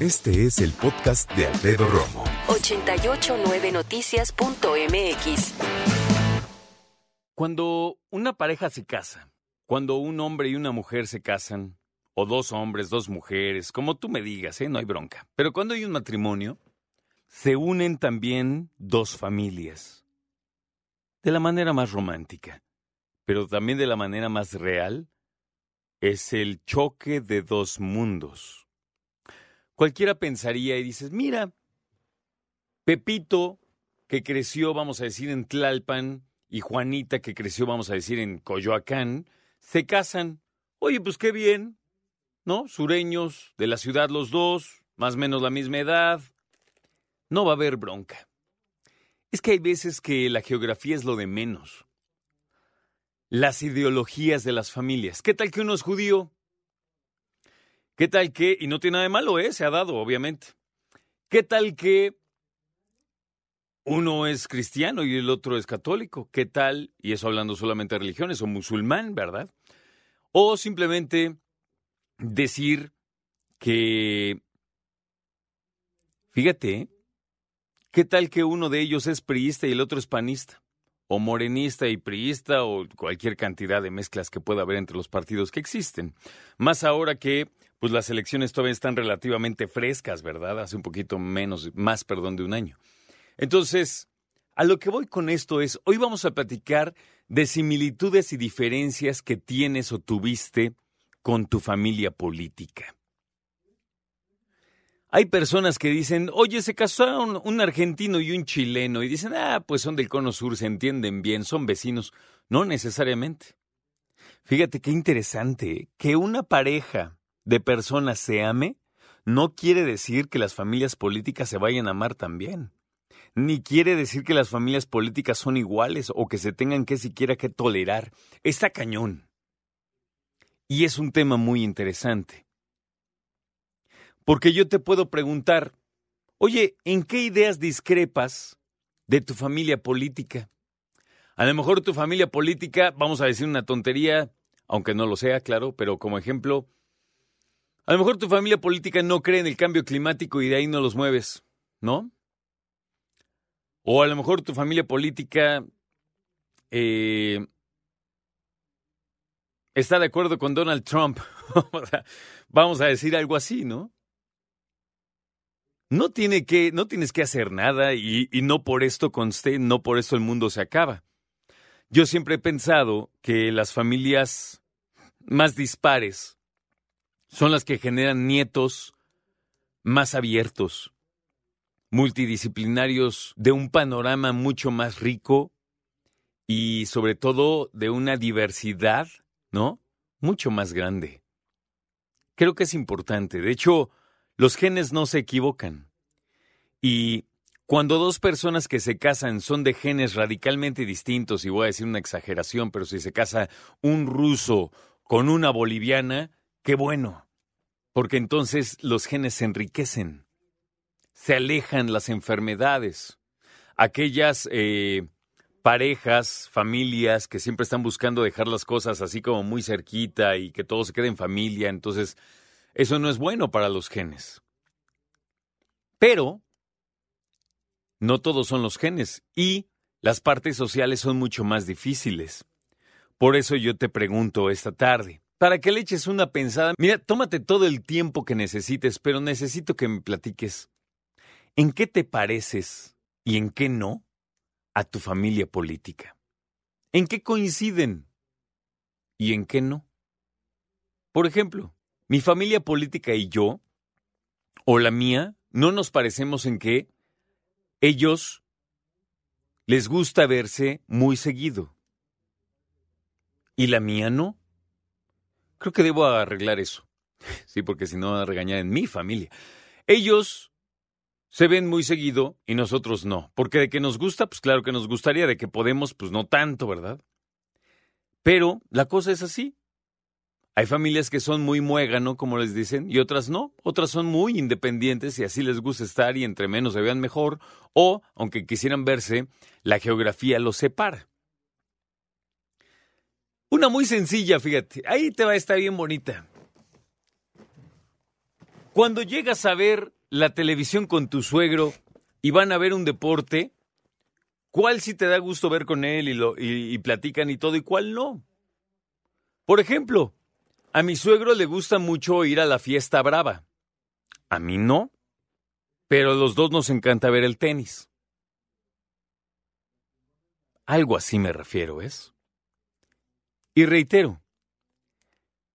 Este es el podcast de Alfredo Romo. 889noticias.mx. Cuando una pareja se casa, cuando un hombre y una mujer se casan, o dos hombres, dos mujeres, como tú me digas, ¿eh? no hay bronca. Pero cuando hay un matrimonio, se unen también dos familias. De la manera más romántica, pero también de la manera más real, es el choque de dos mundos. Cualquiera pensaría y dices, mira, Pepito, que creció, vamos a decir, en Tlalpan, y Juanita, que creció, vamos a decir, en Coyoacán, se casan. Oye, pues qué bien, ¿no? Sureños, de la ciudad los dos, más o menos la misma edad. No va a haber bronca. Es que hay veces que la geografía es lo de menos. Las ideologías de las familias. ¿Qué tal que uno es judío? ¿Qué tal que, y no tiene nada de malo, ¿eh? Se ha dado, obviamente. ¿Qué tal que uno es cristiano y el otro es católico? ¿Qué tal, y eso hablando solamente de religiones, o musulmán, ¿verdad? O simplemente decir que, fíjate, ¿eh? ¿qué tal que uno de ellos es priista y el otro es panista? O morenista y priista, o cualquier cantidad de mezclas que pueda haber entre los partidos que existen. Más ahora que pues las elecciones todavía están relativamente frescas, ¿verdad? Hace un poquito menos, más, perdón, de un año. Entonces, a lo que voy con esto es, hoy vamos a platicar de similitudes y diferencias que tienes o tuviste con tu familia política. Hay personas que dicen, oye, se casaron un argentino y un chileno, y dicen, ah, pues son del cono sur, se entienden bien, son vecinos. No necesariamente. Fíjate qué interesante, que una pareja de personas se ame, no quiere decir que las familias políticas se vayan a amar también. Ni quiere decir que las familias políticas son iguales o que se tengan que siquiera que tolerar. Está cañón. Y es un tema muy interesante. Porque yo te puedo preguntar, oye, ¿en qué ideas discrepas de tu familia política? A lo mejor tu familia política, vamos a decir una tontería, aunque no lo sea, claro, pero como ejemplo, a lo mejor tu familia política no cree en el cambio climático y de ahí no los mueves, ¿no? O a lo mejor tu familia política eh, está de acuerdo con Donald Trump. Vamos a decir algo así, ¿no? No, tiene que, no tienes que hacer nada y, y no por esto conste, no por esto el mundo se acaba. Yo siempre he pensado que las familias más dispares son las que generan nietos más abiertos, multidisciplinarios, de un panorama mucho más rico y sobre todo de una diversidad, ¿no? Mucho más grande. Creo que es importante. De hecho, los genes no se equivocan. Y cuando dos personas que se casan son de genes radicalmente distintos, y voy a decir una exageración, pero si se casa un ruso con una boliviana, qué bueno, porque entonces los genes se enriquecen, se alejan las enfermedades. Aquellas eh, parejas, familias que siempre están buscando dejar las cosas así como muy cerquita y que todo se quede en familia, entonces eso no es bueno para los genes. Pero no todos son los genes y las partes sociales son mucho más difíciles. Por eso yo te pregunto esta tarde, para que le eches una pensada, mira, tómate todo el tiempo que necesites, pero necesito que me platiques. ¿En qué te pareces y en qué no a tu familia política? ¿En qué coinciden y en qué no? Por ejemplo, mi familia política y yo, o la mía, no nos parecemos en que ellos les gusta verse muy seguido. Y la mía no. Creo que debo arreglar eso. Sí, porque si no regañar en mi familia. Ellos se ven muy seguido y nosotros no. Porque de que nos gusta, pues claro que nos gustaría, de que podemos, pues no tanto, ¿verdad? Pero la cosa es así. Hay familias que son muy muégano, como les dicen, y otras no. Otras son muy independientes y así les gusta estar y entre menos se vean mejor, o, aunque quisieran verse, la geografía los separa. Muy sencilla, fíjate. Ahí te va a estar bien bonita. Cuando llegas a ver la televisión con tu suegro y van a ver un deporte, ¿cuál sí te da gusto ver con él y, lo, y, y platican y todo y cuál no? Por ejemplo, a mi suegro le gusta mucho ir a la fiesta brava. A mí no, pero a los dos nos encanta ver el tenis. Algo así me refiero, ¿es? Y reitero,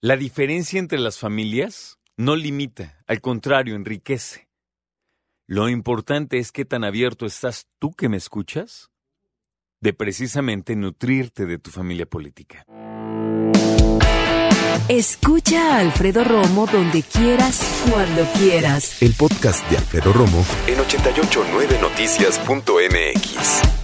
la diferencia entre las familias no limita, al contrario, enriquece. Lo importante es qué tan abierto estás tú que me escuchas de precisamente nutrirte de tu familia política. Escucha a Alfredo Romo donde quieras, cuando quieras. El podcast de Alfredo Romo en 889noticias.mx.